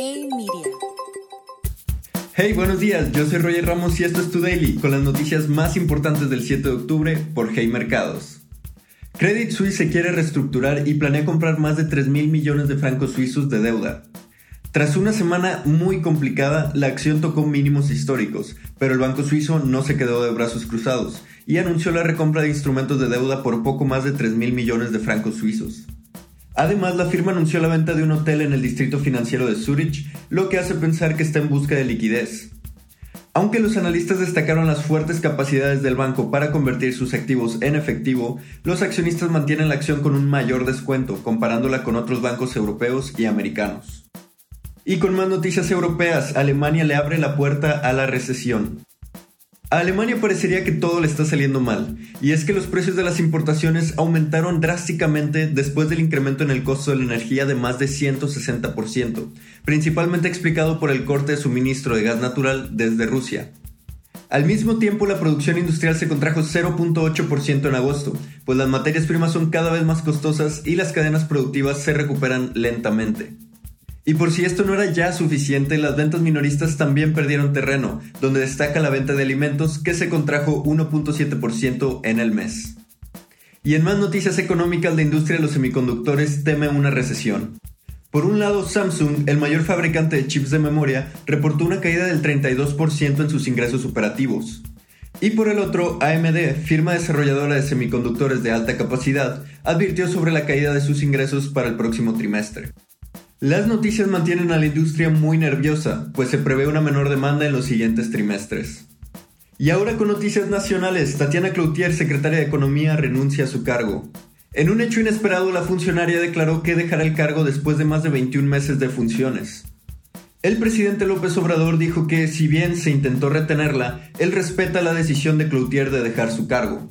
Hey Media. Hey, buenos días, yo soy Roger Ramos y esto es Tu Daily, con las noticias más importantes del 7 de octubre por Hey Mercados. Credit Suisse se quiere reestructurar y planea comprar más de 3 mil millones de francos suizos de deuda. Tras una semana muy complicada, la acción tocó mínimos históricos, pero el banco suizo no se quedó de brazos cruzados y anunció la recompra de instrumentos de deuda por poco más de 3 mil millones de francos suizos. Además, la firma anunció la venta de un hotel en el distrito financiero de Zurich, lo que hace pensar que está en busca de liquidez. Aunque los analistas destacaron las fuertes capacidades del banco para convertir sus activos en efectivo, los accionistas mantienen la acción con un mayor descuento comparándola con otros bancos europeos y americanos. Y con más noticias europeas, Alemania le abre la puerta a la recesión. A Alemania parecería que todo le está saliendo mal, y es que los precios de las importaciones aumentaron drásticamente después del incremento en el costo de la energía de más de 160%, principalmente explicado por el corte de suministro de gas natural desde Rusia. Al mismo tiempo, la producción industrial se contrajo 0.8% en agosto, pues las materias primas son cada vez más costosas y las cadenas productivas se recuperan lentamente. Y por si esto no era ya suficiente, las ventas minoristas también perdieron terreno, donde destaca la venta de alimentos que se contrajo 1.7% en el mes. Y en más noticias económicas, la industria de los semiconductores teme una recesión. Por un lado, Samsung, el mayor fabricante de chips de memoria, reportó una caída del 32% en sus ingresos operativos. Y por el otro, AMD, firma desarrolladora de semiconductores de alta capacidad, advirtió sobre la caída de sus ingresos para el próximo trimestre. Las noticias mantienen a la industria muy nerviosa, pues se prevé una menor demanda en los siguientes trimestres. Y ahora con noticias nacionales, Tatiana Cloutier, secretaria de Economía, renuncia a su cargo. En un hecho inesperado, la funcionaria declaró que dejará el cargo después de más de 21 meses de funciones. El presidente López Obrador dijo que, si bien se intentó retenerla, él respeta la decisión de Cloutier de dejar su cargo.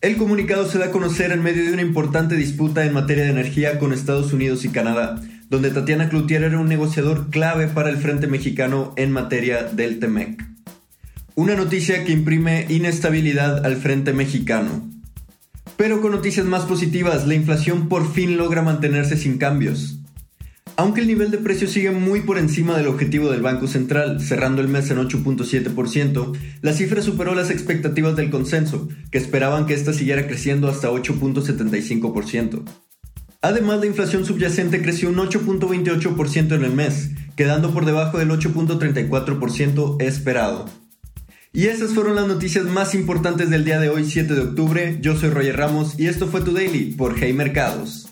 El comunicado se da a conocer en medio de una importante disputa en materia de energía con Estados Unidos y Canadá, donde Tatiana Cloutier era un negociador clave para el Frente Mexicano en materia del TEMEC. Una noticia que imprime inestabilidad al Frente Mexicano. Pero con noticias más positivas, la inflación por fin logra mantenerse sin cambios. Aunque el nivel de precios sigue muy por encima del objetivo del Banco Central, cerrando el mes en 8.7%, la cifra superó las expectativas del consenso, que esperaban que ésta siguiera creciendo hasta 8.75%. Además, la inflación subyacente creció un 8.28% en el mes, quedando por debajo del 8.34% esperado. Y esas fueron las noticias más importantes del día de hoy, 7 de octubre. Yo soy Roger Ramos y esto fue Tu Daily por Hey Mercados.